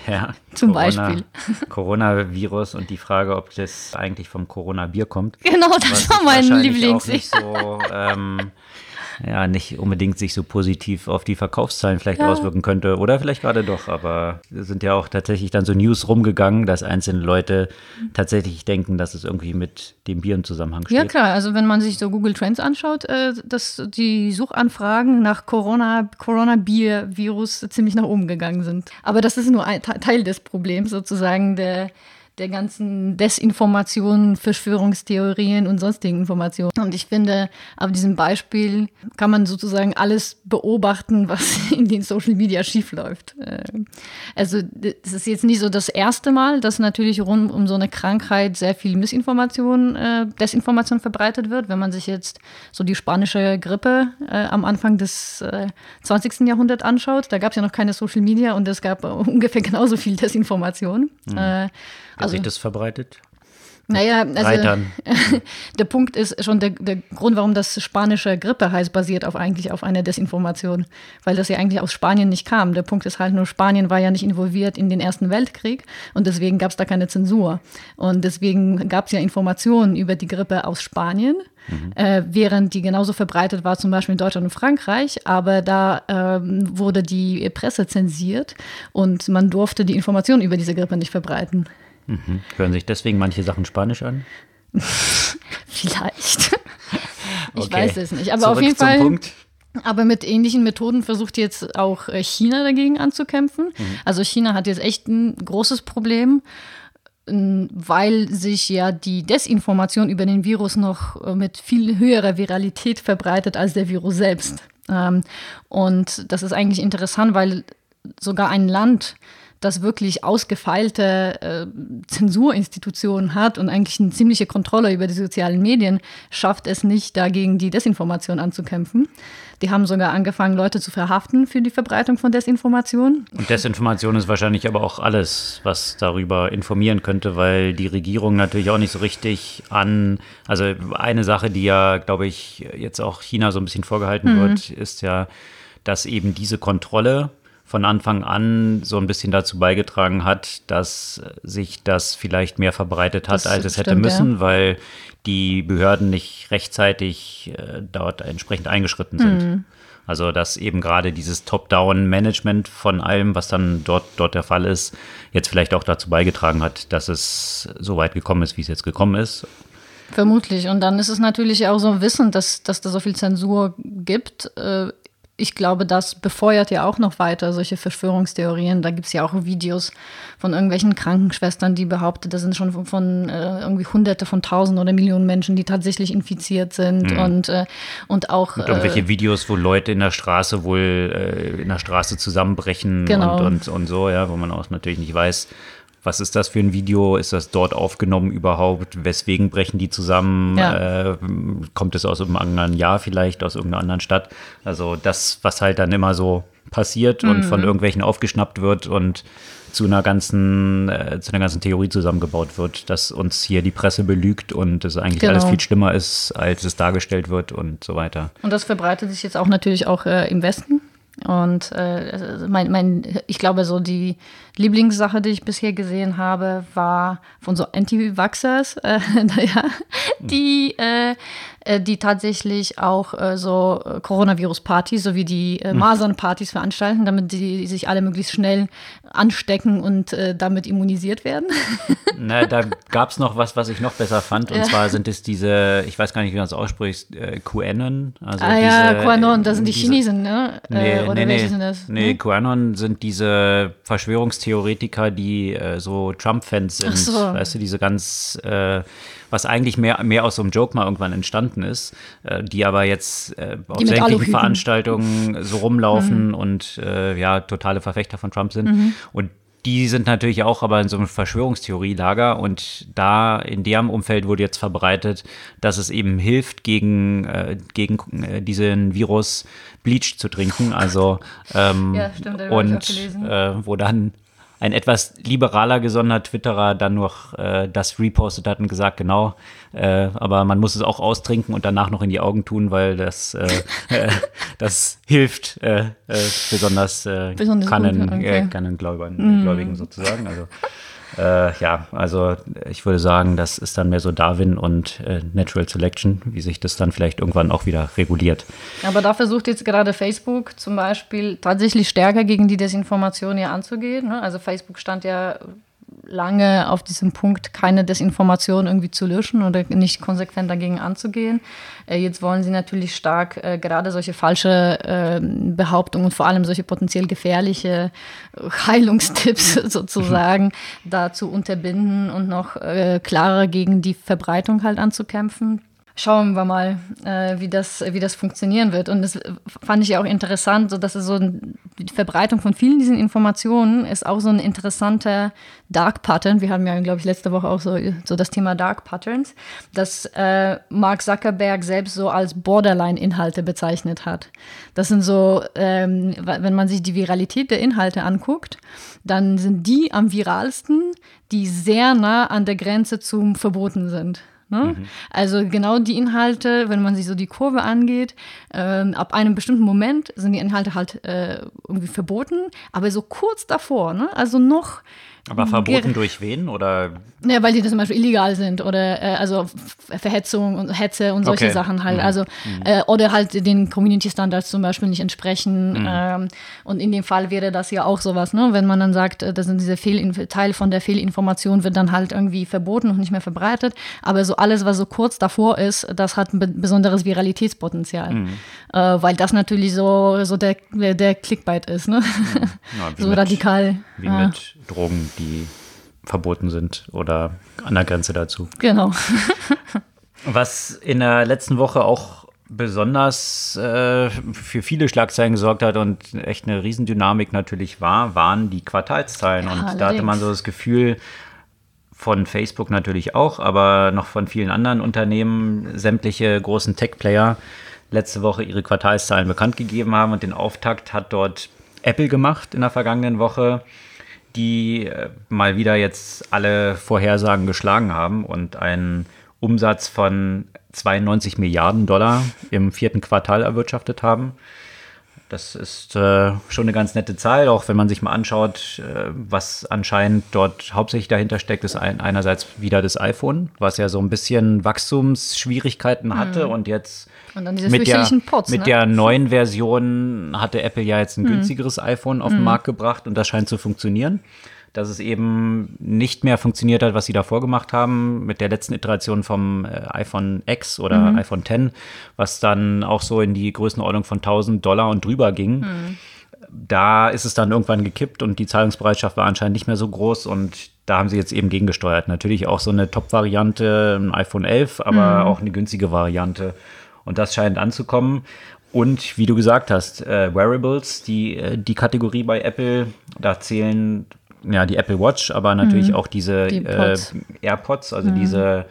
Ja, Zum Corona, Beispiel. Coronavirus und die Frage, ob das eigentlich vom Corona-Bier kommt. Genau, das war mein Lieblings. Auch nicht so, ähm, ja, nicht unbedingt sich so positiv auf die Verkaufszahlen vielleicht Ja. auswirken könnte. Oder vielleicht gerade doch, aber es sind ja auch tatsächlich dann so News rumgegangen, dass einzelne Leute tatsächlich denken, dass es irgendwie mit dem Bier im Zusammenhang steht. Ja klar, also wenn man sich so Google Trends anschaut, äh, dass die Suchanfragen nach Corona, Corona-Bier-Virus ziemlich nach oben gegangen sind. Aber das ist nur ein Te- Teil des Problems sozusagen der der ganzen Desinformationen, Verschwörungstheorien und sonstigen Informationen. Und ich finde, auf diesem Beispiel kann man sozusagen alles beobachten, was in den Social Media schiefläuft. Äh, Also es ist jetzt nicht so das erste Mal, dass natürlich rund um so eine Krankheit sehr viel Missinformation, äh, Desinformation verbreitet wird. Wenn man sich jetzt so die spanische Grippe äh, am Anfang des äh, 20. Jahrhunderts anschaut, da gab es ja noch keine Social Media und es gab äh, ungefähr genauso viel Desinformation. Äh, Hat also, sich das verbreitet? naja, also Reitern. der Punkt ist schon der, der Grund, warum das spanische Grippe heißt, basiert auf eigentlich auf einer Desinformation, weil das ja eigentlich aus Spanien nicht kam. Der Punkt ist halt nur, Spanien war ja nicht involviert in den Ersten Weltkrieg und deswegen gab es da keine Zensur. Und deswegen gab es ja Informationen über die Grippe aus Spanien, äh, während die genauso verbreitet war, zum Beispiel in Deutschland und Frankreich, aber da ähm, wurde die Presse zensiert und man durfte die Informationen über diese Grippe nicht verbreiten. Mhm. Hören sich deswegen manche Sachen Spanisch an? Vielleicht. Ich Okay. weiß es nicht. Aber Zurück auf jeden Fall. Punkt. Aber mit ähnlichen Methoden versucht jetzt auch äh, China dagegen anzukämpfen. Mhm. Also China hat jetzt echt ein großes Problem, weil sich ja die Desinformation über den Virus noch äh, mit viel höherer Viralität verbreitet als der Virus selbst. Ähm, Und das ist eigentlich interessant, weil sogar ein Land, das wirklich ausgefeilte äh, Zensurinstitutionen hat und eigentlich eine ziemliche Kontrolle über die sozialen Medien, schafft es nicht, dagegen die Desinformation anzukämpfen. Die haben sogar angefangen, Leute zu verhaften für die Verbreitung von Desinformation. Und Desinformation ist wahrscheinlich aber auch alles, was darüber informieren könnte, weil die Regierung natürlich auch nicht so richtig an, also eine Sache, die ja, glaube ich, jetzt auch China so ein bisschen vorgehalten wird, ist ja, dass eben diese Kontrolle von Anfang an so ein bisschen dazu beigetragen hat, dass sich das vielleicht mehr verbreitet hat, Das als es hätte stimmt, müssen, weil die Behörden nicht rechtzeitig äh, dort entsprechend eingeschritten sind. Also dass eben gerade dieses Top-Down-Management von allem, was dann dort, dort der Fall ist, jetzt vielleicht auch dazu beigetragen hat, dass es so weit gekommen ist, wie es jetzt gekommen ist. Vermutlich. Und dann ist es natürlich auch so Wissen, dass, dass da so viel Zensur gibt. Äh, Ich glaube, das befeuert ja auch noch weiter solche Verschwörungstheorien. Da gibt es ja auch Videos von irgendwelchen Krankenschwestern, die behaupten, da sind schon von, von äh, irgendwie Hunderte von Tausend oder Millionen Menschen, die tatsächlich infiziert sind. Und, äh, und auch. Und äh, irgendwelche Videos, wo Leute in der Straße wohl äh, in der Straße zusammenbrechen Genau. und, und, und so, ja, wo man auch natürlich nicht weiß, was ist das für ein Video? Ist das dort aufgenommen überhaupt? Weswegen brechen die zusammen? Ja. Äh, kommt es aus einem anderen Jahr vielleicht, aus irgendeiner anderen Stadt? Also das, was halt dann immer so passiert und Mhm. von irgendwelchen aufgeschnappt wird und zu einer ganzen, äh, zu einer ganzen Theorie zusammengebaut wird, dass uns hier die Presse belügt und es eigentlich Genau. alles viel schlimmer ist, als es dargestellt wird und so weiter. Und das verbreitet sich jetzt auch natürlich auch äh, im Westen. Und äh, mein, mein, ich glaube, so die Lieblingssache, die ich bisher gesehen habe, war von so Anti-Vaxxers, äh, naja, die, äh, äh, die tatsächlich auch äh, so äh, Coronavirus-Partys sowie die äh, Masern-Partys veranstalten, damit die sich alle möglichst schnell anstecken und äh, damit immunisiert werden. Na, da gab es noch was, was ich noch besser fand. Und Ja. zwar sind es diese, ich weiß gar nicht, wie man es ausspricht, äh, QAnon. Also ah ja, diese- QAnon, das sind die diese- Chinesen, ne? Nee, äh, oder nee, welche nee. sind das? Nee, Hm? QAnon sind diese Verschwörungstheoretiker, die äh, so Trump-Fans sind. Ach so. Weißt du, diese ganz, äh, was eigentlich mehr, mehr aus so einem Joke mal irgendwann entstanden ist, äh, die aber jetzt äh, auf sämtlichen. Veranstaltungen so rumlaufen und äh, ja, totale Verfechter von Trump sind. Und die sind natürlich auch aber in so einem Verschwörungstheorielager und da in deren Umfeld wurde jetzt verbreitet, dass es eben hilft, gegen, äh, gegen äh, diesen Virus Bleach zu trinken. Also ähm, ja, stimmt, und äh, wo dann ein etwas liberaler gesonnener Twitterer dann noch äh, das repostet hat und gesagt, genau, äh, aber man muss es auch austrinken und danach noch in die Augen tun, weil das, äh, äh das hilft äh, äh, besonders, besonders Kannen, okay. Kannengläubigen mm. sozusagen. Also äh, ja, also ich würde sagen, das ist dann mehr so Darwin und äh, Natural Selection, wie sich das dann vielleicht irgendwann auch wieder reguliert. Aber da versucht jetzt gerade Facebook zum Beispiel tatsächlich stärker gegen die Desinformation hier anzugehen. Ne? Also Facebook stand ja lange auf diesem Punkt, keine Desinformation irgendwie zu löschen oder nicht konsequent dagegen anzugehen. Äh, jetzt wollen sie natürlich stark äh, gerade solche falsche äh, Behauptungen und vor allem solche potenziell gefährliche Heilungstipps sozusagen dazu unterbinden und noch äh, klarer gegen die Verbreitung halt anzukämpfen schauen wir mal, äh, wie, das, wie das funktionieren wird. Und das fand ich ja auch interessant, so dass es so die Verbreitung von vielen diesen Informationen ist auch so ein interessanter Dark Pattern. Wir hatten ja, glaube ich, letzte Woche auch so, so das Thema Dark Patterns, dass äh, Mark Zuckerberg selbst so als Borderline-Inhalte bezeichnet hat. Das sind so, ähm, wenn man sich die Viralität der Inhalte anguckt, dann sind die am viralsten, die sehr nah an der Grenze zum Verboten sind. Ne? Mhm. Also genau die Inhalte, wenn man sich so die Kurve angeht, ähm, ab einem bestimmten Moment sind die Inhalte halt äh, irgendwie verboten, aber so kurz davor, ne? also noch aber verboten durch wen oder? Ja, weil die zum Beispiel illegal sind oder äh, also Verhetzung und Hetze und solche okay. Sachen halt. Mhm. Also mhm. äh, oder halt den Community Standards zum Beispiel nicht entsprechen. Mhm. Ähm, und in dem Fall wäre das ja auch sowas, ne? Wenn man dann sagt, äh, das sind diese Teil von der Fehlinformation wird dann halt irgendwie verboten und nicht mehr verbreitet. Aber so alles, was so kurz davor ist, das hat ein besonderes Viralitätspotenzial, mhm. äh, weil das natürlich so so der der Clickbait ist, ne? Mhm. Ja, so mit, radikal. Wie mit Drogen die verboten sind oder an der Grenze dazu. Genau. Was in der letzten Woche auch besonders äh, für viele Schlagzeilen gesorgt hat und echt eine Riesendynamik natürlich war, waren die Quartalszahlen. Ja, und allerdings. da hatte man so das Gefühl, von Facebook natürlich auch, aber noch von vielen anderen Unternehmen, sämtliche großen Tech-Player letzte Woche ihre Quartalszahlen bekannt gegeben haben und den Auftakt hat dort Apple gemacht in der vergangenen Woche die äh, mal wieder jetzt alle Vorhersagen geschlagen haben und einen Umsatz von 92 Milliarden Dollar im vierten Quartal erwirtschaftet haben. Das ist äh, schon eine ganz nette Zahl, auch wenn man sich mal anschaut, äh, was anscheinend dort hauptsächlich dahinter steckt, ist ein, einerseits wieder das iPhone, was ja so ein bisschen Wachstumsschwierigkeiten hatte mhm. und jetzt und mit, der, Pots, mit ne? der neuen Version hatte Apple ja jetzt ein mhm. günstigeres iPhone auf den mhm. Markt gebracht und das scheint zu funktionieren dass es eben nicht mehr funktioniert hat, was sie davor gemacht haben mit der letzten Iteration vom äh, iPhone X oder mhm. iPhone X, was dann auch so in die Größenordnung von 1000 Dollar und drüber ging. Mhm. Da ist es dann irgendwann gekippt und die Zahlungsbereitschaft war anscheinend nicht mehr so groß und da haben sie jetzt eben gegengesteuert. Natürlich auch so eine Top-Variante, ein iPhone 11, aber mhm. auch eine günstige Variante. Und das scheint anzukommen. Und wie du gesagt hast, äh, Wearables, die, äh, die Kategorie bei Apple, da zählen ja, die Apple Watch, aber natürlich mhm. auch diese die äh, AirPods, also mhm. diese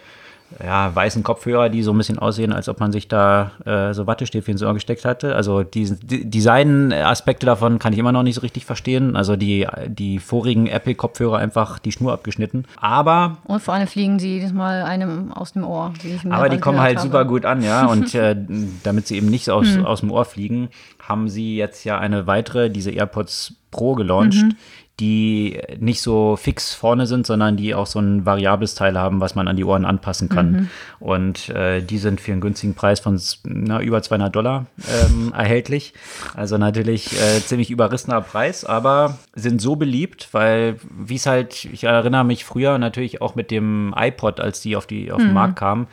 ja, weißen Kopfhörer, die so ein bisschen aussehen, als ob man sich da äh, so Wattestäbchen ins Ohr gesteckt hatte. Also die, die Design-Aspekte davon kann ich immer noch nicht so richtig verstehen. Also die, die vorigen Apple-Kopfhörer einfach die Schnur abgeschnitten. Aber. Und vor allem fliegen sie jedes Mal einem aus dem Ohr. aber die kommen halt habe. super gut an, ja. Und äh, damit sie eben nicht aus, mhm. aus dem Ohr fliegen, haben sie jetzt ja eine weitere, diese AirPods Pro gelauncht, mhm die nicht so fix vorne sind, sondern die auch so ein variables Teil haben, was man an die Ohren anpassen kann. Mhm. Und äh, die sind für einen günstigen Preis von na, über 200 Dollar ähm, erhältlich. Also natürlich äh, ziemlich überrissener Preis, aber sind so beliebt, weil wie es halt, ich erinnere mich früher natürlich auch mit dem iPod, als die auf, die, auf den mhm. Markt kamen,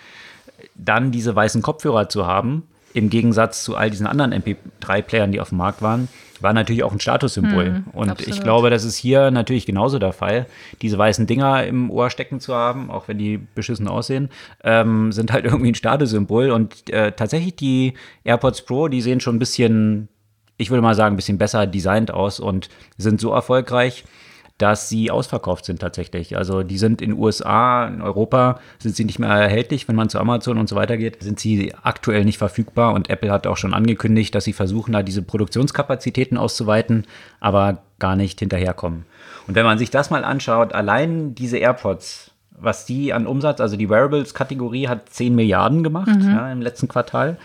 dann diese weißen Kopfhörer zu haben, im Gegensatz zu all diesen anderen MP3-Playern, die auf dem Markt waren, war natürlich auch ein Statussymbol. Mhm, und absolut. ich glaube, das ist hier natürlich genauso der Fall. Diese weißen Dinger im Ohr stecken zu haben, auch wenn die beschissen aussehen, ähm, sind halt irgendwie ein Statussymbol. Und äh, tatsächlich die AirPods Pro, die sehen schon ein bisschen, ich würde mal sagen, ein bisschen besser designt aus und sind so erfolgreich, dass sie ausverkauft sind tatsächlich. Also die sind in USA, in Europa sind sie nicht mehr erhältlich. Wenn man zu Amazon und so weiter geht, sind sie aktuell nicht verfügbar. Und Apple hat auch schon angekündigt, dass sie versuchen, da diese Produktionskapazitäten auszuweiten, aber gar nicht hinterherkommen. Und wenn man sich das mal anschaut, allein diese AirPods, was die an Umsatz, also die Wearables-Kategorie hat 10 Milliarden gemacht mhm. ja, im letzten Quartal.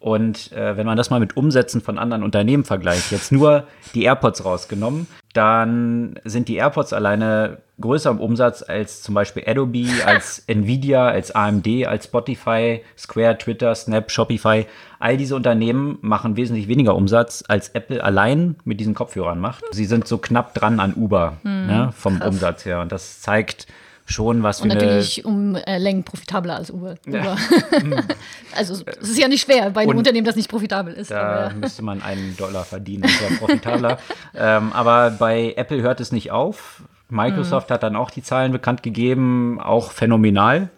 Und äh, wenn man das mal mit Umsätzen von anderen Unternehmen vergleicht, jetzt nur die AirPods rausgenommen, dann sind die AirPods alleine größer im Umsatz als zum Beispiel Adobe, als Nvidia, als AMD, als Spotify, Square, Twitter, Snap, Shopify. All diese Unternehmen machen wesentlich weniger Umsatz, als Apple allein mit diesen Kopfhörern macht. Sie sind so knapp dran an Uber hm, ne, vom krass. Umsatz her. Und das zeigt, schon was Und natürlich um äh, Längen profitabler als Uber. Ja. also es ist ja nicht schwer bei einem Und Unternehmen, das nicht profitabel ist. Da aber, müsste man einen Dollar verdienen, das wäre profitabler. ähm, aber bei Apple hört es nicht auf. Microsoft mhm. hat dann auch die Zahlen bekannt gegeben, auch phänomenal.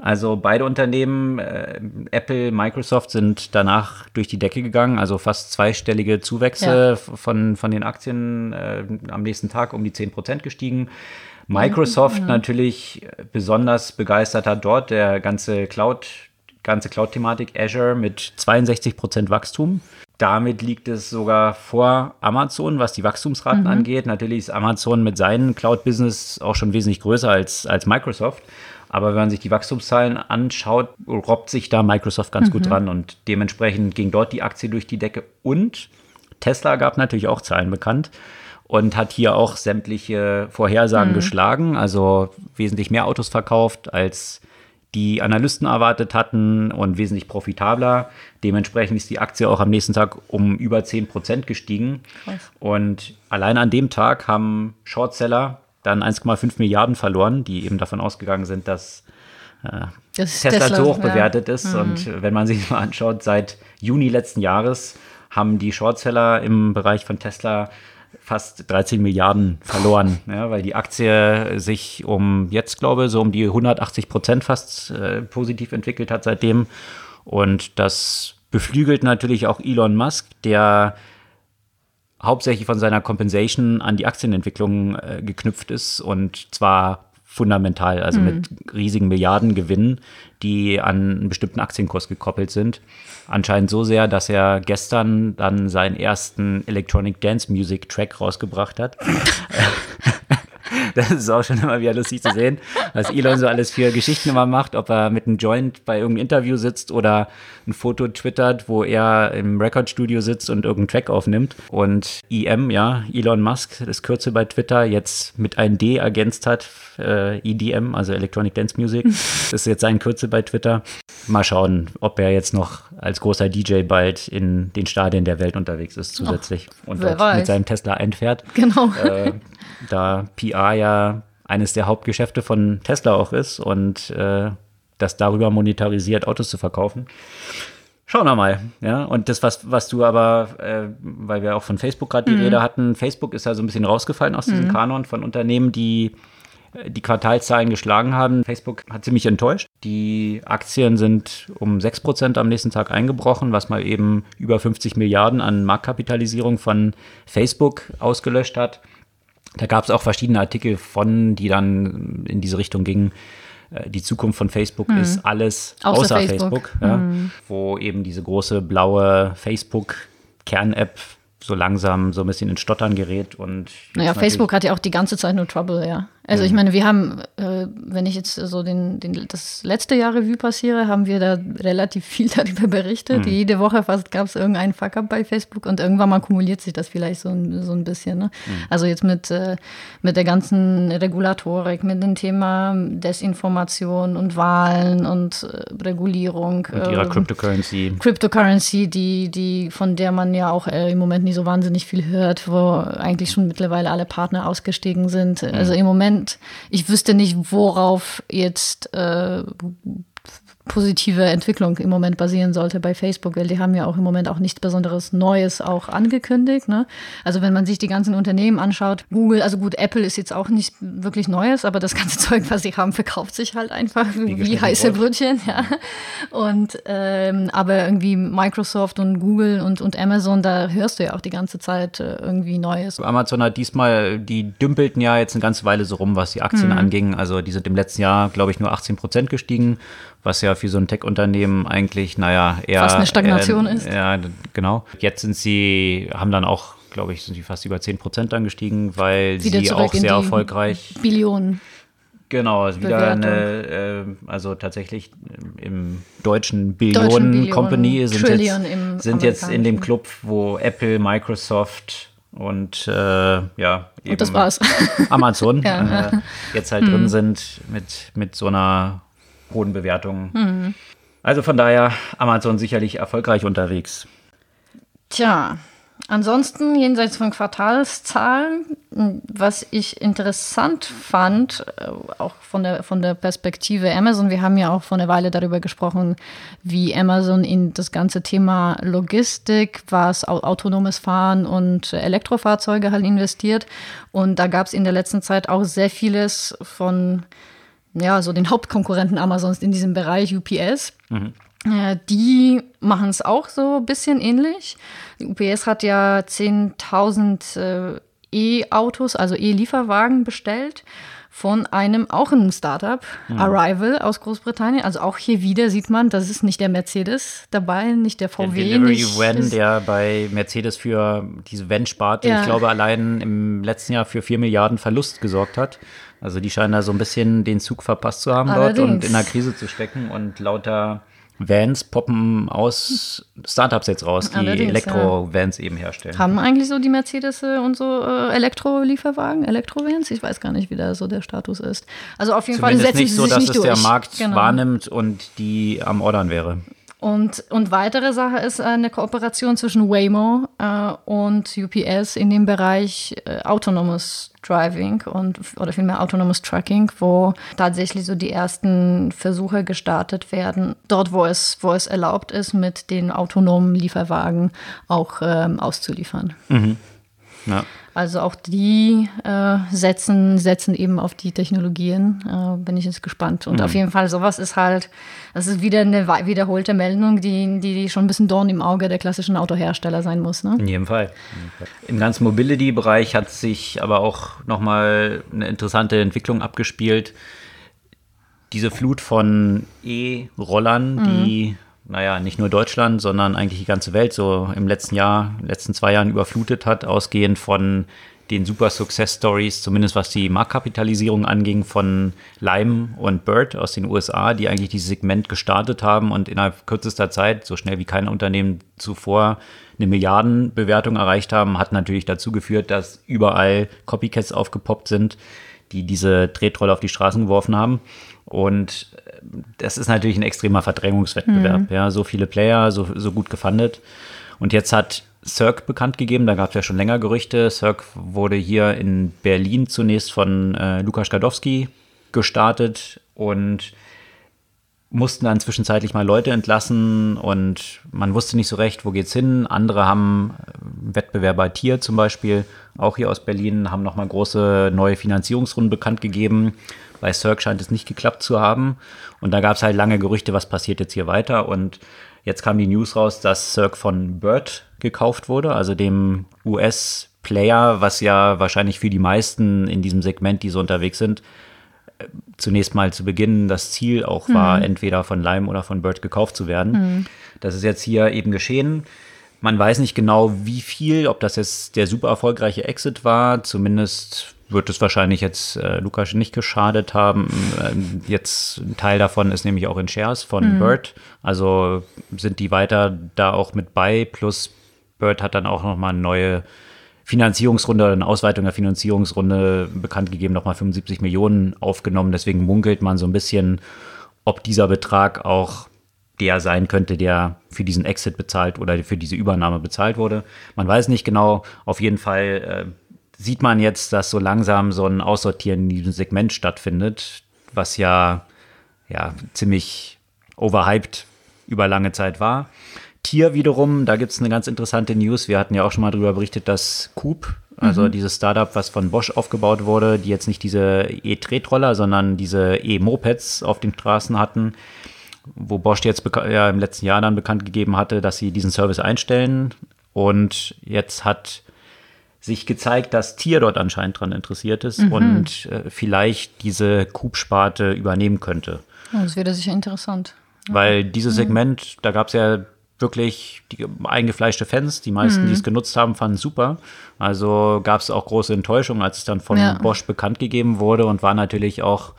Also beide Unternehmen, äh, Apple, Microsoft, sind danach durch die Decke gegangen, also fast zweistellige Zuwächse ja. von, von den Aktien äh, am nächsten Tag um die 10 Prozent gestiegen. Microsoft mhm. natürlich besonders begeistert hat dort der ganze Cloud, ganze Cloud-Thematik Azure mit 62 Prozent Wachstum. Damit liegt es sogar vor Amazon, was die Wachstumsraten mhm. angeht. Natürlich ist Amazon mit seinem Cloud-Business auch schon wesentlich größer als, als Microsoft. Aber wenn man sich die Wachstumszahlen anschaut, robbt sich da Microsoft ganz mhm. gut dran und dementsprechend ging dort die Aktie durch die Decke. Und Tesla gab natürlich auch Zahlen bekannt und hat hier auch sämtliche Vorhersagen mhm. geschlagen, also wesentlich mehr Autos verkauft, als die Analysten erwartet hatten und wesentlich profitabler. Dementsprechend ist die Aktie auch am nächsten Tag um über 10 Prozent gestiegen. Krass. Und allein an dem Tag haben Shortseller dann 1,5 Milliarden verloren, die eben davon ausgegangen sind, dass äh, das Tesla, Tesla, zu hoch ja. bewertet ist. Mhm. Und wenn man sich mal anschaut, seit Juni letzten Jahres haben die Shortseller im Bereich von Tesla fast 13 Milliarden verloren, ja, weil die Aktie sich um jetzt, glaube ich, so um die 180 Prozent fast äh, positiv entwickelt hat seitdem. Und das beflügelt natürlich auch Elon Musk, der hauptsächlich von seiner Compensation an die Aktienentwicklung äh, geknüpft ist und zwar fundamental, also mhm. mit riesigen Milliardengewinnen, die an einen bestimmten Aktienkurs gekoppelt sind. Anscheinend so sehr, dass er gestern dann seinen ersten Electronic Dance Music Track rausgebracht hat. Das ist auch schon immer wieder lustig zu sehen, was Elon so alles für Geschichten immer macht, ob er mit einem Joint bei irgendeinem Interview sitzt oder ein Foto twittert, wo er im Recordstudio sitzt und irgendeinen Track aufnimmt. Und EM, ja, Elon Musk, das Kürzel bei Twitter, jetzt mit einem D ergänzt hat, äh, EDM, also Electronic Dance Music. Das ist jetzt sein Kürzel bei Twitter. Mal schauen, ob er jetzt noch als großer DJ bald in den Stadien der Welt unterwegs ist zusätzlich Ach, und mit seinem Tesla einfährt. Genau. Äh, da PR ja eines der Hauptgeschäfte von Tesla auch ist und äh, das darüber monetarisiert, Autos zu verkaufen. Schauen wir mal, ja. Und das, was, was du aber, äh, weil wir auch von Facebook gerade die mhm. Rede hatten, Facebook ist ja so ein bisschen rausgefallen aus diesem mhm. Kanon von Unternehmen, die äh, die Quartalzahlen geschlagen haben. Facebook hat ziemlich enttäuscht. Die Aktien sind um 6% am nächsten Tag eingebrochen, was mal eben über 50 Milliarden an Marktkapitalisierung von Facebook ausgelöscht hat. Da gab es auch verschiedene Artikel von, die dann in diese Richtung gingen. Äh, die Zukunft von Facebook mhm. ist alles außer, außer Facebook, Facebook ja, mhm. wo eben diese große blaue Facebook-Kern-App so langsam so ein bisschen in Stottern gerät. Und naja, Facebook hat ja auch die ganze Zeit nur Trouble, ja. Also ich meine, wir haben, äh, wenn ich jetzt so den, den, das letzte Jahr Revue passiere, haben wir da relativ viel darüber berichtet. Mhm. Jede Woche fast gab es irgendeinen Fuck-up bei Facebook und irgendwann mal kumuliert sich das vielleicht so, so ein bisschen. Ne? Mhm. Also jetzt mit, äh, mit der ganzen Regulatorik, mit dem Thema Desinformation und Wahlen und äh, Regulierung. Und ihrer ähm, Cryptocurrency. Cryptocurrency, die, die, von der man ja auch äh, im Moment nicht so wahnsinnig viel hört, wo eigentlich schon mittlerweile alle Partner ausgestiegen sind. Mhm. Also im Moment und ich wüsste nicht, worauf jetzt äh, positive Entwicklung im Moment basieren sollte bei Facebook, weil die haben ja auch im Moment auch nichts Besonderes Neues auch angekündigt. Ne? Also wenn man sich die ganzen Unternehmen anschaut, Google, also gut, Apple ist jetzt auch nicht wirklich Neues, aber das ganze Zeug, was sie haben, verkauft sich halt einfach wie, wie heiße Brötchen. Ja. Und ähm, aber irgendwie Microsoft und Google und, und Amazon, da hörst du ja auch die ganze Zeit äh, irgendwie Neues. Amazon hat diesmal, die dümpelten ja jetzt eine ganze Weile so rum, was die Aktien mhm. anging. Also die sind im letzten Jahr, glaube ich, nur 18 Prozent gestiegen was ja für so ein Tech-Unternehmen eigentlich, naja, eher. Fast eine Stagnation äh, ist. Ja, genau. Jetzt sind sie, haben dann auch, glaube ich, sind sie fast über 10 Prozent angestiegen, weil wieder sie auch sehr erfolgreich. Billionen. Genau, also wieder eine, äh, also tatsächlich im deutschen Billionen, Company sind, jetzt, sind jetzt in dem Club, wo Apple, Microsoft und äh, ja, eben und das war's. Amazon ja. äh, jetzt halt hm. drin sind mit, mit so einer hohen Bewertungen. Mhm. Also von daher Amazon sicherlich erfolgreich unterwegs. Tja, ansonsten jenseits von Quartalszahlen, was ich interessant fand, äh, auch von der, von der Perspektive Amazon, wir haben ja auch vor einer Weile darüber gesprochen, wie Amazon in das ganze Thema Logistik, was autonomes Fahren und Elektrofahrzeuge halt investiert. Und da gab es in der letzten Zeit auch sehr vieles von ja, so den Hauptkonkurrenten Amazons in diesem Bereich, UPS. Mhm. Äh, die machen es auch so ein bisschen ähnlich. Die UPS hat ja 10.000 äh, E-Autos, also E-Lieferwagen bestellt von einem auch einem Startup, mhm. Arrival aus Großbritannien. Also auch hier wieder sieht man, das ist nicht der Mercedes dabei, nicht der VW. Der Delivery Van, der bei Mercedes für diese Van-Sparte, ja. ich glaube, allein im letzten Jahr für 4 Milliarden Verlust gesorgt hat. Also die scheinen da so ein bisschen den Zug verpasst zu haben Allerdings. dort und in der Krise zu stecken und lauter Vans poppen aus Startups jetzt raus, die Elektro-Vans ja. eben herstellen. Haben eigentlich so die Mercedes und so äh, Elektro-Lieferwagen, Elektro-Vans? Ich weiß gar nicht, wie da so der Status ist. Also auf jeden Zumindest Fall setzen nicht so, dass sich es nicht der Markt genau. wahrnimmt und die am Ordern wäre. Und, und weitere Sache ist eine Kooperation zwischen Waymo äh, und UPS in dem Bereich äh, autonomes Driving und oder vielmehr autonomes Trucking, wo tatsächlich so die ersten Versuche gestartet werden, dort wo es, wo es erlaubt ist, mit den autonomen Lieferwagen auch ähm, auszuliefern. Mhm. Ja. Also auch die äh, setzen, setzen eben auf die Technologien. Äh, bin ich jetzt gespannt. Und mhm. auf jeden Fall, sowas ist halt, das ist wieder eine wiederholte Meldung, die, die schon ein bisschen Dorn im Auge der klassischen Autohersteller sein muss. Ne? In jedem Fall. Im ganzen Mobility-Bereich hat sich aber auch nochmal eine interessante Entwicklung abgespielt. Diese Flut von E-Rollern, mhm. die naja, nicht nur Deutschland, sondern eigentlich die ganze Welt so im letzten Jahr, letzten zwei Jahren überflutet hat, ausgehend von den super Success Stories, zumindest was die Marktkapitalisierung anging, von Lime und Bird aus den USA, die eigentlich dieses Segment gestartet haben und innerhalb kürzester Zeit, so schnell wie kein Unternehmen zuvor, eine Milliardenbewertung erreicht haben, hat natürlich dazu geführt, dass überall Copycats aufgepoppt sind, die diese Tretrolle auf die Straßen geworfen haben. Und das ist natürlich ein extremer Verdrängungswettbewerb. Mhm. Ja, so viele Player, so, so gut gefundet. Und jetzt hat Cirque bekannt gegeben, da gab es ja schon länger Gerüchte. Cirque wurde hier in Berlin zunächst von äh, Lukas Gadowski gestartet und mussten dann zwischenzeitlich mal Leute entlassen und man wusste nicht so recht, wo geht's hin. Andere haben äh, Wettbewerber Tier zum Beispiel, auch hier aus Berlin, haben nochmal große neue Finanzierungsrunden bekannt gegeben. Bei Cirque scheint es nicht geklappt zu haben. Und da gab es halt lange Gerüchte, was passiert jetzt hier weiter. Und jetzt kam die News raus, dass Cirque von Bird gekauft wurde, also dem US-Player, was ja wahrscheinlich für die meisten in diesem Segment, die so unterwegs sind, zunächst mal zu Beginn das Ziel auch war, mhm. entweder von Lime oder von Bird gekauft zu werden. Mhm. Das ist jetzt hier eben geschehen. Man weiß nicht genau, wie viel, ob das jetzt der super erfolgreiche Exit war. Zumindest wird es wahrscheinlich jetzt äh, Lukas nicht geschadet haben. Ähm, jetzt ein Teil davon ist nämlich auch in Shares von mhm. Bird. Also sind die weiter da auch mit bei. Plus Bird hat dann auch nochmal eine neue Finanzierungsrunde oder eine Ausweitung der Finanzierungsrunde bekannt gegeben, nochmal 75 Millionen aufgenommen. Deswegen munkelt man so ein bisschen, ob dieser Betrag auch der sein könnte, der für diesen Exit bezahlt oder für diese Übernahme bezahlt wurde. Man weiß nicht genau. Auf jeden Fall äh, sieht man jetzt, dass so langsam so ein Aussortieren in diesem Segment stattfindet, was ja, ja ziemlich overhyped über lange Zeit war. Tier wiederum, da gibt es eine ganz interessante News. Wir hatten ja auch schon mal darüber berichtet, dass Coop, also mhm. dieses Startup, was von Bosch aufgebaut wurde, die jetzt nicht diese E-Tretroller, sondern diese E-Mopeds auf den Straßen hatten, wo Bosch jetzt ja, im letzten Jahr dann bekannt gegeben hatte, dass sie diesen Service einstellen. Und jetzt hat sich gezeigt, dass Tier dort anscheinend dran interessiert ist mhm. und äh, vielleicht diese Coop-Sparte übernehmen könnte. das wäre sicher interessant. Weil dieses mhm. Segment, da gab es ja wirklich die eingefleischte Fans. Die meisten, mhm. die es genutzt haben, fanden es super. Also gab es auch große Enttäuschung, als es dann von ja. Bosch bekannt gegeben wurde und war natürlich auch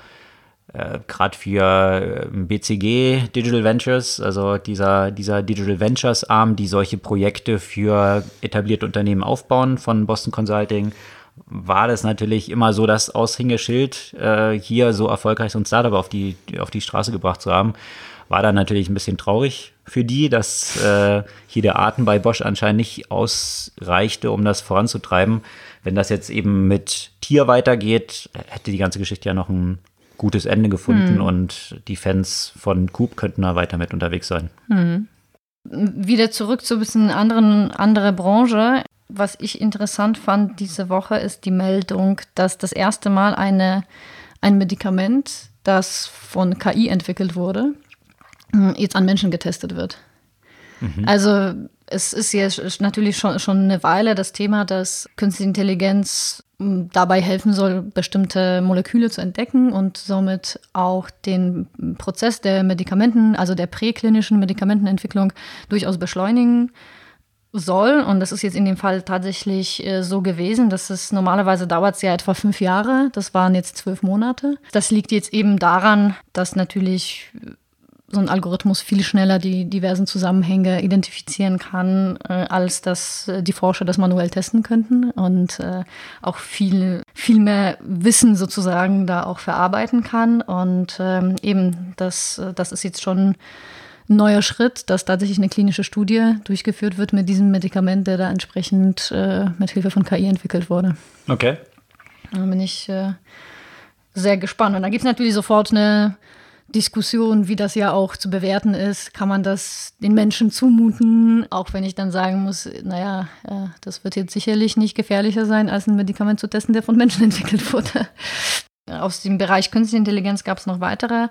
äh, gerade für äh, BCG Digital Ventures, also dieser, dieser Digital Ventures Arm, die solche Projekte für etablierte Unternehmen aufbauen von Boston Consulting, war das natürlich immer so das Aushängeschild, äh, hier so erfolgreich so ein Startup auf die, auf die Straße gebracht zu haben. War dann natürlich ein bisschen traurig für die, dass äh, hier der Atem bei Bosch anscheinend nicht ausreichte, um das voranzutreiben. Wenn das jetzt eben mit Tier weitergeht, hätte die ganze Geschichte ja noch ein gutes Ende gefunden hm. und die Fans von Coop könnten da weiter mit unterwegs sein. Hm. Wieder zurück zu ein bisschen anderen, andere Branche. Was ich interessant fand diese Woche ist die Meldung, dass das erste Mal eine, ein Medikament, das von KI entwickelt wurde, jetzt an Menschen getestet wird. Mhm. Also es ist jetzt natürlich schon, schon eine Weile das Thema, dass künstliche Intelligenz dabei helfen soll, bestimmte Moleküle zu entdecken und somit auch den Prozess der Medikamenten, also der präklinischen Medikamentenentwicklung durchaus beschleunigen soll. Und das ist jetzt in dem Fall tatsächlich äh, so gewesen, dass es normalerweise dauert es ja etwa fünf Jahre. Das waren jetzt zwölf Monate. Das liegt jetzt eben daran, dass natürlich so ein Algorithmus viel schneller die diversen Zusammenhänge identifizieren kann, äh, als dass äh, die Forscher das manuell testen könnten und äh, auch viel, viel mehr Wissen sozusagen da auch verarbeiten kann. Und ähm, eben, das, äh, das ist jetzt schon ein neuer Schritt, dass tatsächlich eine klinische Studie durchgeführt wird mit diesem Medikament, der da entsprechend äh, mit Hilfe von KI entwickelt wurde. Okay. Da bin ich äh, sehr gespannt. Und da gibt es natürlich sofort eine Diskussion, wie das ja auch zu bewerten ist. Kann man das den Menschen zumuten? Auch wenn ich dann sagen muss, naja, äh, das wird jetzt sicherlich nicht gefährlicher sein, als ein Medikament zu testen, der von Menschen entwickelt wurde. Aus dem Bereich Künstliche Intelligenz gab es noch weitere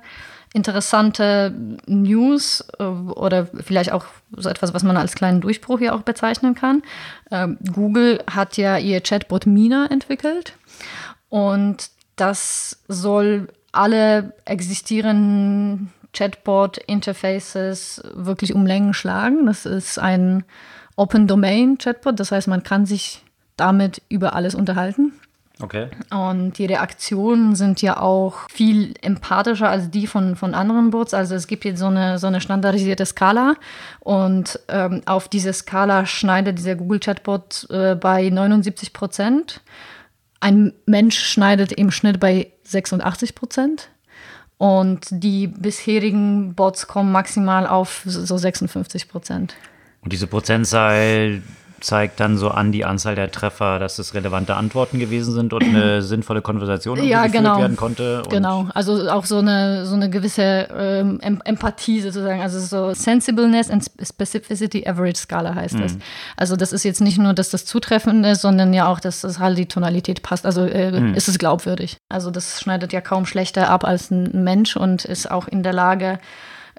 interessante News äh, oder vielleicht auch so etwas, was man als kleinen Durchbruch hier auch bezeichnen kann. Ähm, Google hat ja ihr Chatbot Mina entwickelt und das soll alle existierenden Chatbot-Interfaces wirklich um Längen schlagen. Das ist ein Open Domain Chatbot, das heißt, man kann sich damit über alles unterhalten. Okay. Und die Reaktionen sind ja auch viel empathischer als die von, von anderen Bots. Also es gibt jetzt so eine, so eine standardisierte Skala und ähm, auf diese Skala schneidet dieser Google Chatbot äh, bei 79 Prozent. Ein Mensch schneidet im Schnitt bei 86 Prozent. Und die bisherigen Bots kommen maximal auf so 56 Prozent. Und diese Prozentzahl zeigt dann so an die Anzahl der Treffer, dass es relevante Antworten gewesen sind und eine sinnvolle Konversation ja, geführt genau. werden konnte. genau, also auch so eine, so eine gewisse ähm, Empathie sozusagen, also so Sensibleness and Specificity Average Skala heißt mhm. das. Also das ist jetzt nicht nur, dass das zutreffend ist, sondern ja auch, dass das halt die Tonalität passt. Also äh, mhm. ist es glaubwürdig. Also das schneidet ja kaum schlechter ab als ein Mensch und ist auch in der Lage,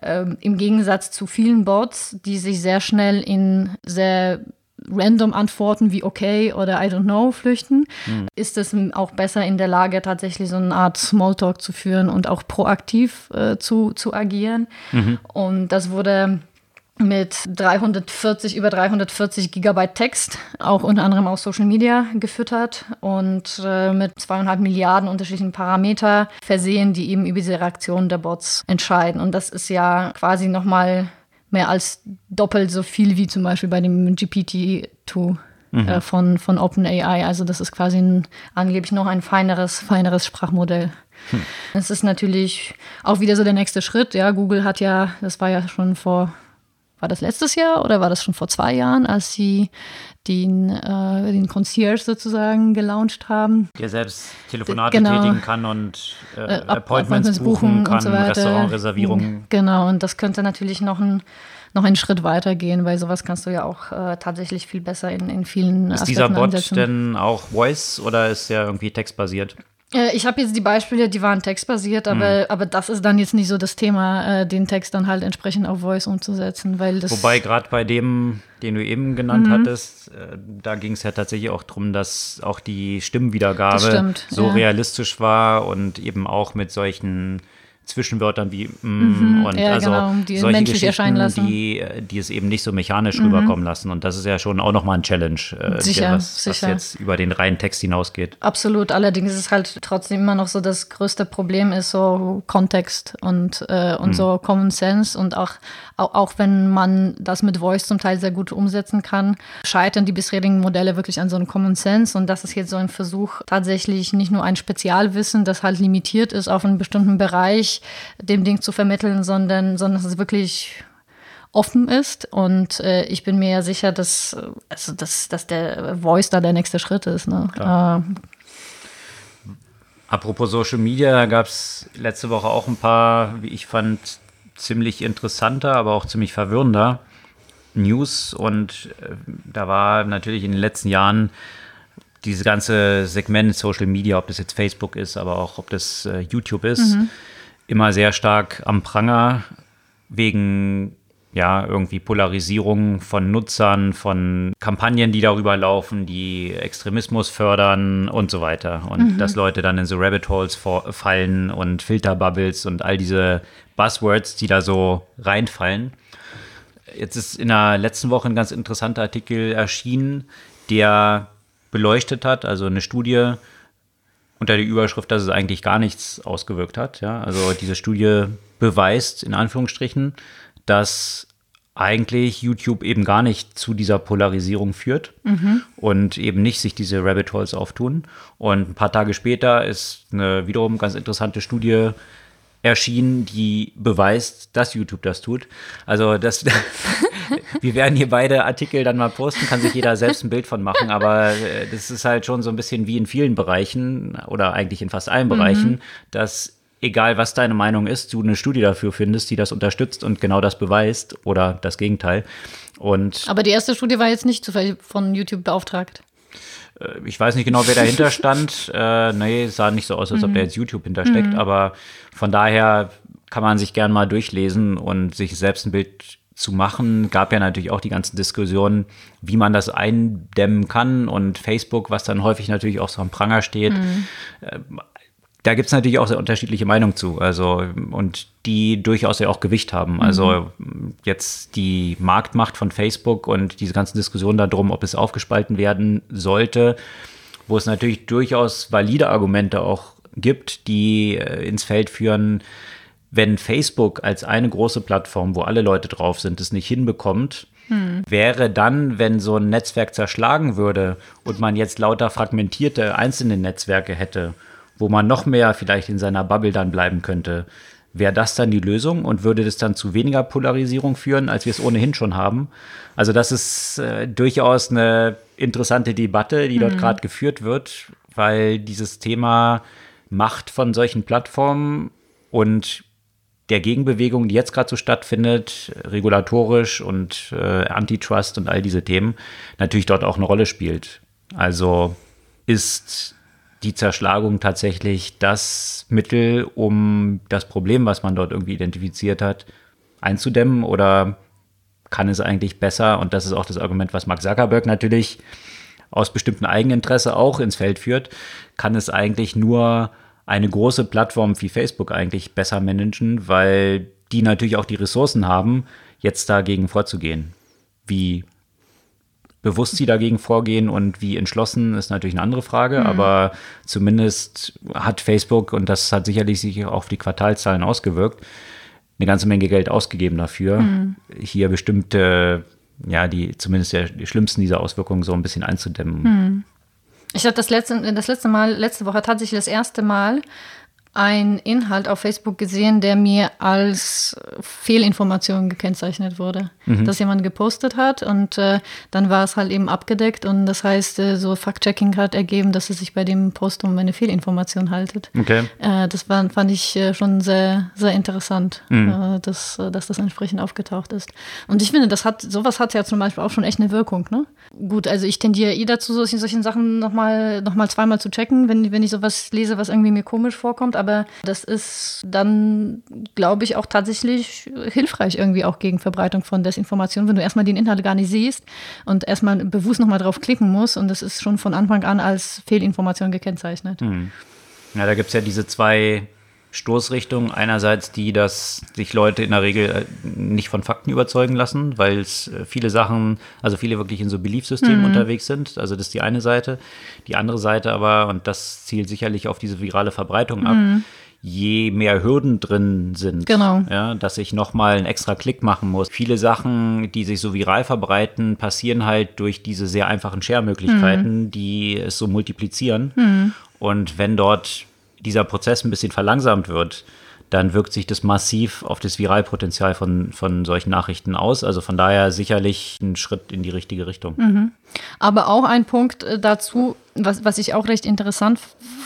ähm, im Gegensatz zu vielen Bots, die sich sehr schnell in sehr random Antworten wie okay oder I don't know flüchten, mhm. ist es auch besser in der Lage, tatsächlich so eine Art Smalltalk zu führen und auch proaktiv äh, zu, zu agieren. Mhm. Und das wurde mit 340, über 340 Gigabyte Text, auch unter anderem aus Social Media gefüttert und äh, mit zweieinhalb Milliarden unterschiedlichen Parameter versehen, die eben über diese Reaktionen der Bots entscheiden. Und das ist ja quasi nochmal mehr als doppelt so viel wie zum Beispiel bei dem GPT-2 mhm. äh, von, von OpenAI. Also das ist quasi ein, angeblich noch ein feineres, feineres Sprachmodell. Hm. Es ist natürlich auch wieder so der nächste Schritt. Ja, Google hat ja, das war ja schon vor war das letztes Jahr oder war das schon vor zwei Jahren, als sie den, äh, den Concierge sozusagen gelauncht haben. Der selbst Telefonate genau. tätigen kann und äh, äh, Appointments, buchen, kann, und so Restaurantreservierungen. Genau, und das könnte natürlich noch ein noch einen Schritt weiter gehen, weil sowas kannst du ja auch äh, tatsächlich viel besser in, in vielen Ist Aspekten dieser Bot ansetzen. denn auch Voice oder ist der irgendwie textbasiert? Äh, ich habe jetzt die Beispiele, die waren textbasiert, aber, mhm. aber das ist dann jetzt nicht so das Thema, äh, den Text dann halt entsprechend auf Voice umzusetzen, weil das. Wobei gerade bei dem, den du eben genannt mhm. hattest, äh, da ging es ja tatsächlich auch darum, dass auch die Stimmwiedergabe stimmt, so ja. realistisch war und eben auch mit solchen Zwischenwörtern wie mm mhm, und ja, also genau, die solche Geschichten, die, die es eben nicht so mechanisch mhm. rüberkommen lassen. Und das ist ja schon auch nochmal ein Challenge, äh, sicher, was, sicher. was jetzt über den reinen Text hinausgeht. Absolut. Allerdings ist es halt trotzdem immer noch so, das größte Problem ist so Kontext und, äh, und mhm. so Common Sense und auch, auch, auch wenn man das mit Voice zum Teil sehr gut umsetzen kann, scheitern die bisherigen Modelle wirklich an so einem Common Sense. Und das ist jetzt so ein Versuch, tatsächlich nicht nur ein Spezialwissen, das halt limitiert ist auf einen bestimmten Bereich, dem Ding zu vermitteln, sondern, sondern dass es wirklich offen ist. Und äh, ich bin mir ja sicher, dass, also, dass, dass der Voice da der nächste Schritt ist. Ne? Äh, Apropos Social Media, da gab es letzte Woche auch ein paar, wie ich fand, ziemlich interessanter, aber auch ziemlich verwirrender News. Und äh, da war natürlich in den letzten Jahren dieses ganze Segment Social Media, ob das jetzt Facebook ist, aber auch ob das äh, YouTube ist, mhm immer sehr stark am Pranger wegen ja, irgendwie Polarisierung von Nutzern, von Kampagnen, die darüber laufen, die Extremismus fördern und so weiter. Und mhm. dass Leute dann in so Rabbit Holes fallen und Filterbubbles und all diese Buzzwords, die da so reinfallen. Jetzt ist in der letzten Woche ein ganz interessanter Artikel erschienen, der beleuchtet hat, also eine Studie, unter der Überschrift, dass es eigentlich gar nichts ausgewirkt hat. Ja? Also diese Studie beweist in Anführungsstrichen, dass eigentlich YouTube eben gar nicht zu dieser Polarisierung führt mhm. und eben nicht sich diese Rabbit Holes auftun. Und ein paar Tage später ist eine wiederum ganz interessante Studie erschienen, die beweist, dass YouTube das tut. Also das, wir werden hier beide Artikel dann mal posten, kann sich jeder selbst ein Bild von machen, aber äh, das ist halt schon so ein bisschen wie in vielen Bereichen oder eigentlich in fast allen mhm. Bereichen, mhm. dass egal was deine Meinung ist, du eine Studie dafür findest, die das unterstützt und genau das beweist oder das Gegenteil. Und aber die erste Studie war jetzt nicht von YouTube beauftragt. Äh, ich weiß nicht genau, wer dahinter stand. äh, nee, es sah nicht so aus, als ob mhm. da jetzt YouTube hintersteckt. Mhm. Aber von daher kann man sich gern mal durchlesen und sich selbst ein Bild zu machen. Gab ja natürlich auch die ganzen Diskussionen, wie man das eindämmen kann und Facebook, was dann häufig natürlich auch so am Pranger steht. Mhm. Äh, da gibt es natürlich auch sehr unterschiedliche Meinungen zu, also und die durchaus ja auch Gewicht haben. Mhm. Also jetzt die Marktmacht von Facebook und diese ganzen Diskussionen darum, ob es aufgespalten werden sollte, wo es natürlich durchaus valide Argumente auch gibt, die äh, ins Feld führen, wenn Facebook als eine große Plattform, wo alle Leute drauf sind, es nicht hinbekommt, hm. wäre dann, wenn so ein Netzwerk zerschlagen würde und man jetzt lauter fragmentierte einzelne Netzwerke hätte, wo man noch mehr vielleicht in seiner Bubble dann bleiben könnte. Wäre das dann die Lösung und würde das dann zu weniger Polarisierung führen, als wir es ohnehin schon haben? Also das ist äh, durchaus eine interessante Debatte, die dort mhm. gerade geführt wird, weil dieses Thema Macht von solchen Plattformen und der Gegenbewegung, die jetzt gerade so stattfindet, regulatorisch und äh, Antitrust und all diese Themen, natürlich dort auch eine Rolle spielt. Also ist die Zerschlagung tatsächlich das Mittel, um das Problem, was man dort irgendwie identifiziert hat, einzudämmen? Oder kann es eigentlich besser, und das ist auch das Argument, was Mark Zuckerberg natürlich aus bestimmten Eigeninteresse auch ins Feld führt, kann es eigentlich nur eine große Plattform wie Facebook eigentlich besser managen, weil die natürlich auch die Ressourcen haben, jetzt dagegen vorzugehen. Wie bewusst sie dagegen vorgehen und wie entschlossen ist natürlich eine andere Frage, mhm. aber zumindest hat Facebook, und das hat sicherlich sich auch auf die Quartalzahlen ausgewirkt, eine ganze Menge Geld ausgegeben dafür, mhm. hier bestimmte, ja, die zumindest der, die schlimmsten dieser Auswirkungen so ein bisschen einzudämmen. Mhm. Ich hatte das letzte, das letzte Mal, letzte Woche tatsächlich das erste Mal einen Inhalt auf Facebook gesehen, der mir als Fehlinformation gekennzeichnet wurde. Mhm. Dass jemand gepostet hat und äh, dann war es halt eben abgedeckt und das heißt, äh, so Fact-Checking hat ergeben, dass es sich bei dem Post um eine Fehlinformation haltet. Okay. Äh, das war, fand ich äh, schon sehr, sehr interessant, mhm. Äh, dass, äh, dass das entsprechend aufgetaucht ist. Und ich finde, das hat, sowas hat ja zum Beispiel auch schon echt eine Wirkung, ne? Gut, also ich tendiere eh dazu, solchen, solchen Sachen nochmal noch mal zweimal zu checken, wenn, wenn ich sowas lese, was irgendwie mir komisch vorkommt, aber das ist dann, glaube ich, auch tatsächlich hilfreich irgendwie auch gegen Verbreitung von Desinformation, wenn du erstmal den Inhalt gar nicht siehst und erstmal bewusst nochmal drauf klicken musst und das ist schon von Anfang an als Fehlinformation gekennzeichnet. Hm. Ja, da gibt es ja diese zwei Stoßrichtungen. Einerseits die, dass sich Leute in der Regel äh, nicht von Fakten überzeugen lassen, weil es äh, viele Sachen, also viele wirklich in so Beliefsystemen mhm. unterwegs sind. Also das ist die eine Seite. Die andere Seite aber, und das zielt sicherlich auf diese virale Verbreitung ab, mhm. je mehr Hürden drin sind, genau. ja, dass ich nochmal einen extra Klick machen muss. Viele Sachen, die sich so viral verbreiten, passieren halt durch diese sehr einfachen Share-Möglichkeiten, mhm. die es so multiplizieren. Mhm. Und wenn dort dieser Prozess ein bisschen verlangsamt wird, dann wirkt sich das massiv auf das Viralpotenzial von, von solchen Nachrichten aus. Also von daher sicherlich ein Schritt in die richtige Richtung. Mhm. Aber auch ein Punkt äh, dazu, was, was ich auch recht interessant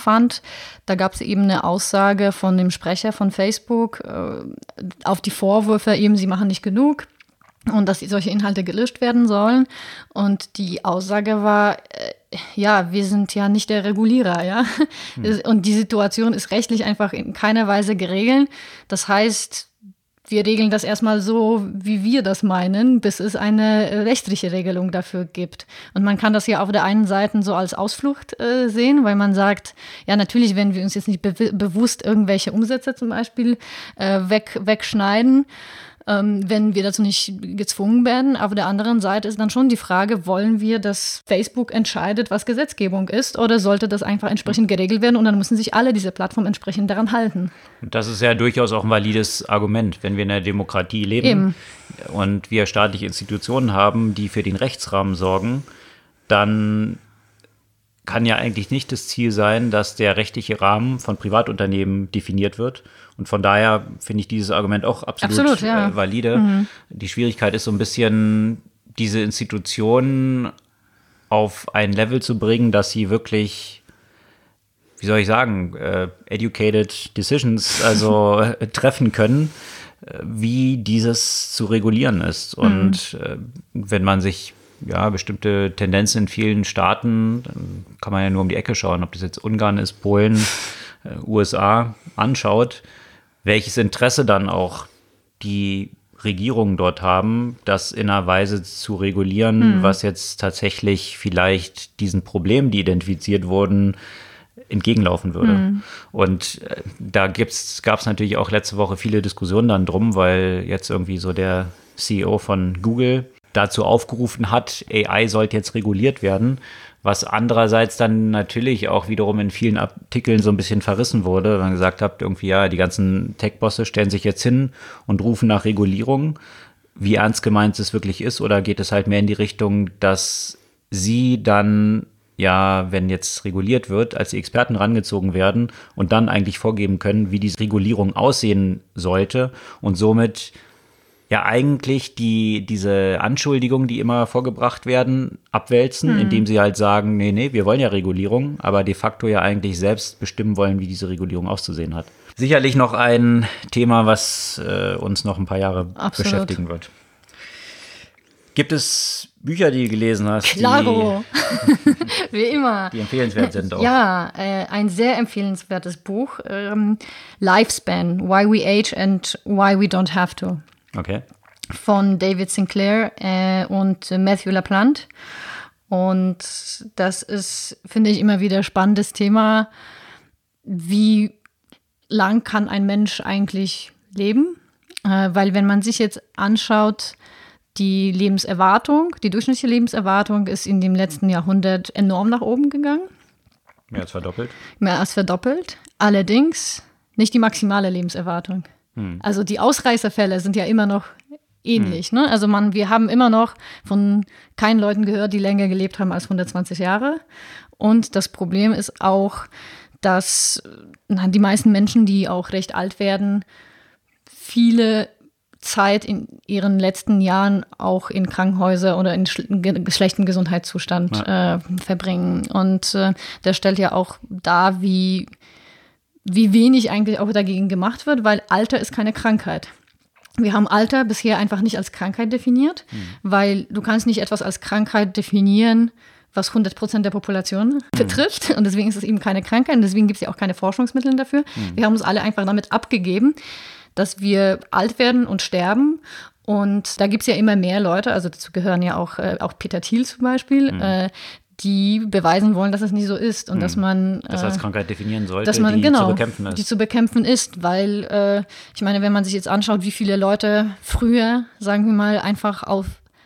fand, da gab es eben eine Aussage von dem Sprecher von Facebook äh, auf die Vorwürfe, eben sie machen nicht genug und dass solche Inhalte gelöscht werden sollen. Und die Aussage war, äh, ja, wir sind ja nicht der Regulierer, ja. Hm. Und die Situation ist rechtlich einfach in keiner Weise geregelt. Das heißt, wir regeln das erstmal so, wie wir das meinen, bis es eine rechtliche Regelung dafür gibt. Und man kann das ja auf der einen Seite so als Ausflucht äh, sehen, weil man sagt, ja, natürlich werden wir uns jetzt nicht be bewusst irgendwelche Umsätze zum Beispiel äh, weg, wegschneiden ähm, wenn wir dazu nicht gezwungen werden. Auf der anderen Seite ist dann schon die Frage, wollen wir, dass Facebook entscheidet, was Gesetzgebung ist, oder sollte das einfach entsprechend geregelt werden und dann müssen sich alle diese Plattformen entsprechend daran halten. Das ist ja durchaus auch ein valides Argument, wenn wir in der Demokratie leben Eben. und wir staatliche Institutionen haben, die für den Rechtsrahmen sorgen, dann kann ja eigentlich nicht das Ziel sein, dass der rechtliche Rahmen von Privatunternehmen definiert wird. Und von daher finde ich dieses Argument auch absolut, absolut ja. äh, valide. Mhm. Die Schwierigkeit ist so ein bisschen, diese Institutionen auf ein Level zu bringen, dass sie wirklich, wie soll ich sagen, äh, educated decisions, also äh, treffen können, äh, wie dieses zu regulieren ist. Und mhm. Wenn man sich ja, bestimmte Tendenzen in vielen Staaten, kann man ja nur um die Ecke schauen, ob das jetzt Ungarn ist, Polen, äh, USA anschaut, welches Interesse dann auch die Regierungen dort haben, das in einer Weise zu regulieren, hm. was jetzt tatsächlich vielleicht diesen Problemen, die identifiziert wurden, entgegenlaufen würde. Mhm. Und äh, da gab es natürlich auch letzte Woche viele Diskussionen dann drum, weil jetzt irgendwie so der CEO von Google dazu aufgerufen hat, AI sollte jetzt reguliert werden, was andererseits dann natürlich auch wiederum in vielen Artikeln so ein bisschen verrissen wurde, wenn man gesagt hat, irgendwie ja, die ganzen Tech-Bosse stellen sich jetzt hin und rufen nach Regulierung. Wie ernst gemeint es wirklich ist, oder geht es halt mehr in die Richtung, dass sie dann ja, wenn jetzt reguliert wird, als die Experten rangezogen werden und dann eigentlich vorgeben können, wie diese Regulierung aussehen sollte und somit ja eigentlich die, diese Anschuldigungen, die immer vorgebracht werden, abwälzen, mhm. indem sie halt sagen, nee, nee, wir wollen ja Regulierung, aber de facto ja eigentlich selbst bestimmen wollen, wie diese Regulierung auszusehen hat. Sicherlich noch ein Thema, was äh, uns noch ein paar Jahre Absolut. beschäftigen wird. Gibt es Bücher, die du gelesen hast? Klaro, wie immer. Die empfehlenswert sind auch. Ja, äh, ein sehr empfehlenswertes Buch. Ähm, Lifespan, Why We Age and Why We Don't Have to. Okay. Von David Sinclair äh, und Matthew LaPlante. Und das ist, finde ich, immer wieder spannendes Thema. Wie lang kann ein Mensch eigentlich leben? Äh, weil wenn man sich jetzt anschaut, die Lebenserwartung, die durchschnittliche Lebenserwartung ist in dem letzten Jahrhundert enorm nach oben gegangen. Mehr als verdoppelt. Mehr als verdoppelt. Allerdings nicht die maximale Lebenserwartung. Hm. Also die Ausreißerfälle sind ja immer noch ähnlich. Hm. Ne? Also man, wir haben immer noch von keinen Leuten gehört, die länger gelebt haben als 120 Jahre. Und das Problem ist auch, dass die meisten Menschen, die auch recht alt werden, viele Zeit in ihren letzten Jahren auch in Krankenhäuser oder in schlechten Gesundheitszustand ja. äh, verbringen. Und äh, der stellt ja auch dar, wie, wie wenig eigentlich auch dagegen gemacht wird, weil Alter ist keine Krankheit. Wir haben Alter bisher einfach nicht als Krankheit definiert, mhm. weil du kannst nicht etwas als Krankheit definieren, was 100 Prozent der Population mhm. betrifft. Und deswegen ist es eben keine Krankheit und deswegen gibt es ja auch keine Forschungsmittel dafür. Mhm. Wir haben uns alle einfach damit abgegeben, dass wir alt werden und sterben. Und da gibt es ja immer mehr Leute, also dazu gehören ja auch, äh, auch Peter Thiel zum Beispiel, mhm. äh, die beweisen wollen, dass es nicht so ist und mhm. dass man das als äh, Krankheit definieren sollte, dass man, die genau, zu bekämpfen ist. Die zu bekämpfen ist, weil äh, ich meine, wenn man sich jetzt anschaut, wie viele Leute früher, sagen wir mal, einfach auf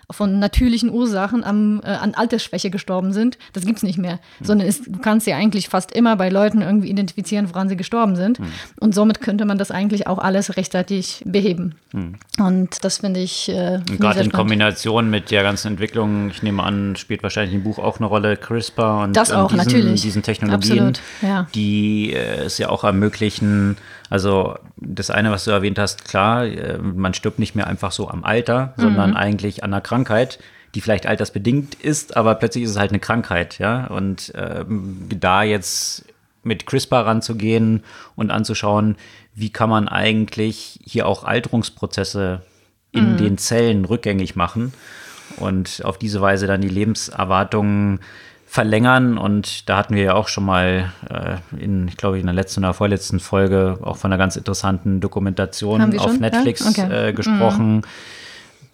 von natürlichen Ursachen am, äh, an Altersschwäche gestorben sind. Das gibt es nicht mehr. Mhm. Sondern es, du kannst ja eigentlich fast immer bei Leuten irgendwie identifizieren, woran sie gestorben sind. Mhm. Und somit könnte man das eigentlich auch alles rechtzeitig beheben. Mhm. Und das finde ich. Äh, Gerade in Kombination mit der ganzen Entwicklung, ich nehme an, spielt wahrscheinlich im Buch auch eine Rolle, CRISPR und, das auch, und diesen, diesen Technologien, Absolut, ja. die äh, es ja auch ermöglichen, also das eine, was du erwähnt hast, klar, äh, man stirbt nicht mehr einfach so am Alter, mhm. sondern eigentlich an einer Krankheit, die vielleicht altersbedingt ist, aber plötzlich ist es halt eine Krankheit, ja. Und ähm, da jetzt mit CRISPR ranzugehen und anzuschauen, wie kann man eigentlich hier auch Alterungsprozesse in mhm. den Zellen rückgängig machen und auf diese Weise dann die Lebenserwartung verlängern. Und da hatten wir ja auch schon mal äh, in, ich glaube, in der letzten oder vorletzten Folge auch von einer ganz interessanten Dokumentation auf Netflix ja? okay. äh, gesprochen. Mhm.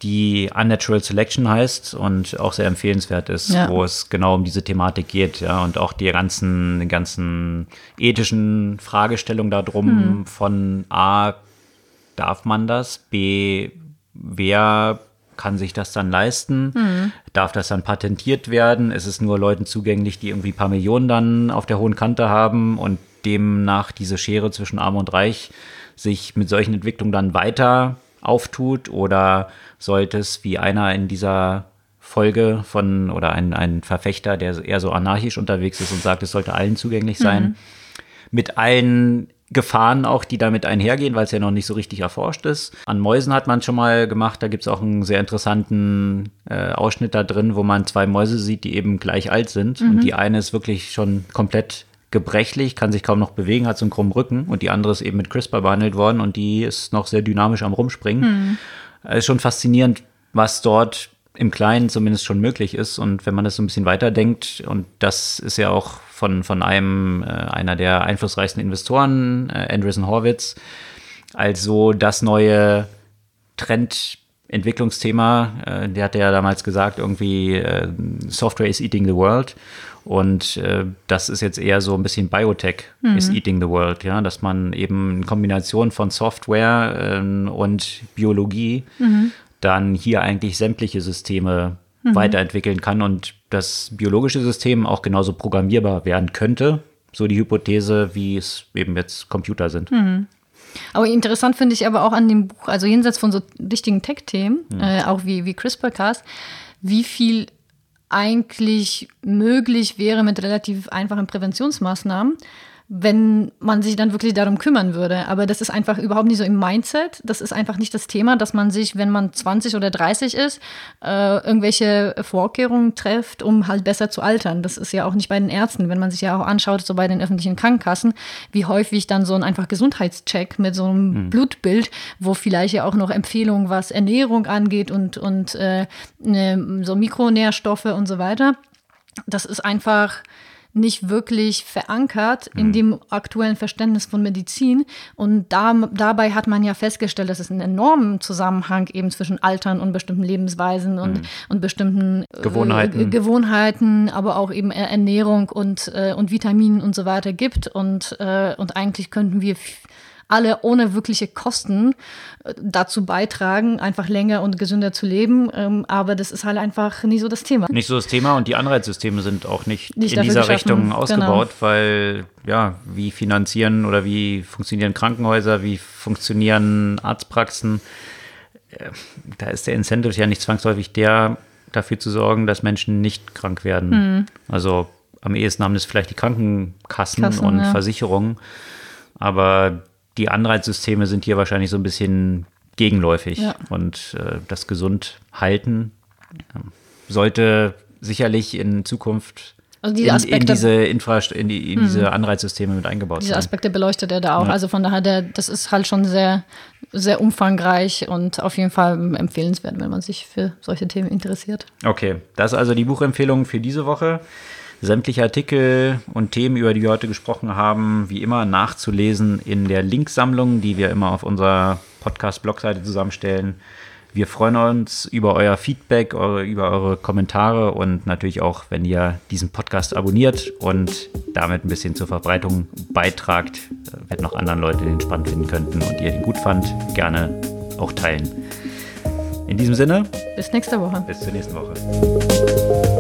Die Unnatural Selection heißt und auch sehr empfehlenswert ist, ja. wo es genau um diese Thematik geht, ja, und auch die ganzen, die ganzen ethischen Fragestellungen darum mhm. von A, darf man das? B, wer kann sich das dann leisten? Mhm. Darf das dann patentiert werden? Ist es nur Leuten zugänglich, die irgendwie ein paar Millionen dann auf der hohen Kante haben und demnach diese Schere zwischen Arm und Reich sich mit solchen Entwicklungen dann weiter auftut? Oder sollte es wie einer in dieser Folge von oder ein, ein Verfechter, der eher so anarchisch unterwegs ist und sagt, es sollte allen zugänglich sein, mhm. mit allen Gefahren auch, die damit einhergehen, weil es ja noch nicht so richtig erforscht ist. An Mäusen hat man schon mal gemacht, da gibt es auch einen sehr interessanten äh, Ausschnitt da drin, wo man zwei Mäuse sieht, die eben gleich alt sind. Mhm. Und die eine ist wirklich schon komplett gebrechlich, kann sich kaum noch bewegen, hat so einen krummen Rücken und die andere ist eben mit CRISPR behandelt worden und die ist noch sehr dynamisch am Rumspringen. Mhm. Ist schon faszinierend, was dort im Kleinen zumindest schon möglich ist. Und wenn man das so ein bisschen weiterdenkt, und das ist ja auch von, von einem, äh, einer der einflussreichsten Investoren, äh, Andreessen Horwitz, also das neue Trendentwicklungsthema. Äh, der hat ja damals gesagt, irgendwie äh, Software is eating the world. Und äh, das ist jetzt eher so ein bisschen Biotech mhm. is eating the world, ja, dass man eben in Kombination von Software äh, und Biologie mhm dann hier eigentlich sämtliche Systeme mhm. weiterentwickeln kann und das biologische System auch genauso programmierbar werden könnte. So die Hypothese, wie es eben jetzt Computer sind. Mhm. Aber interessant finde ich aber auch an dem Buch, also jenseits von so richtigen Tech-Themen, mhm. äh, auch wie, wie CRISPR-Cas, wie viel eigentlich möglich wäre mit relativ einfachen Präventionsmaßnahmen wenn man sich dann wirklich darum kümmern würde. Aber das ist einfach überhaupt nicht so im Mindset. Das ist einfach nicht das Thema, dass man sich, wenn man 20 oder 30 ist, äh, irgendwelche Vorkehrungen trifft, um halt besser zu altern. Das ist ja auch nicht bei den Ärzten. Wenn man sich ja auch anschaut, so bei den öffentlichen Krankenkassen, wie häufig dann so ein einfach Gesundheitscheck mit so einem mhm. Blutbild, wo vielleicht ja auch noch Empfehlungen, was Ernährung angeht und, und äh, ne, so Mikronährstoffe und so weiter. Das ist einfach nicht wirklich verankert in mhm. dem aktuellen Verständnis von Medizin. Und da, dabei hat man ja festgestellt, dass es einen enormen Zusammenhang eben zwischen Altern und bestimmten Lebensweisen und, mhm. und bestimmten äh, Gewohnheiten. Äh, Gewohnheiten, aber auch eben Ernährung und, äh, und Vitaminen und so weiter gibt. Und, äh, und eigentlich könnten wir alle ohne wirkliche Kosten äh, dazu beitragen, einfach länger und gesünder zu leben. Ähm, aber das ist halt einfach nicht so das Thema. Nicht so das Thema und die Anreizsysteme sind auch nicht, nicht in dieser Richtung genau. ausgebaut, genau. weil ja, wie finanzieren oder wie funktionieren Krankenhäuser, wie funktionieren Arztpraxen, äh, da ist der Incentive ja nicht zwangsläufig der, dafür zu sorgen, dass Menschen nicht krank werden. Mhm. Also am ehesten haben das vielleicht die Krankenkassen Kassen, und ja. Versicherungen. Aber die Anreizsysteme sind hier wahrscheinlich so ein bisschen gegenläufig. Ja. Und äh, das gesund halten äh, sollte sicherlich in Zukunft Also diese in, in Aspekte- diese Infrast in, die, in diese Anreizsysteme mit eingebaut Diese sein. Aspekte beleuchtet er da auch. Ja. Also von daher, der, das ist halt schon sehr, sehr umfangreich und auf jeden Fall empfehlenswert, wenn man sich für solche Themen interessiert. Okay, das ist also die Buchempfehlung für diese Woche. Sämtliche Artikel und Themen, über die wir heute gesprochen haben, wie immer nachzulesen in der Linksammlung, die wir immer auf unserer Podcast-Blogseite zusammenstellen. Wir freuen uns über euer Feedback, über eure Kommentare und natürlich auch, wenn ihr diesen Podcast abonniert und damit ein bisschen zur Verbreitung beitragt, wenn noch anderen Leute den spannend finden könnten und ihr den gut fand, gerne auch teilen. In diesem Sinne, Bis nächste Woche. bis zur nächsten Woche.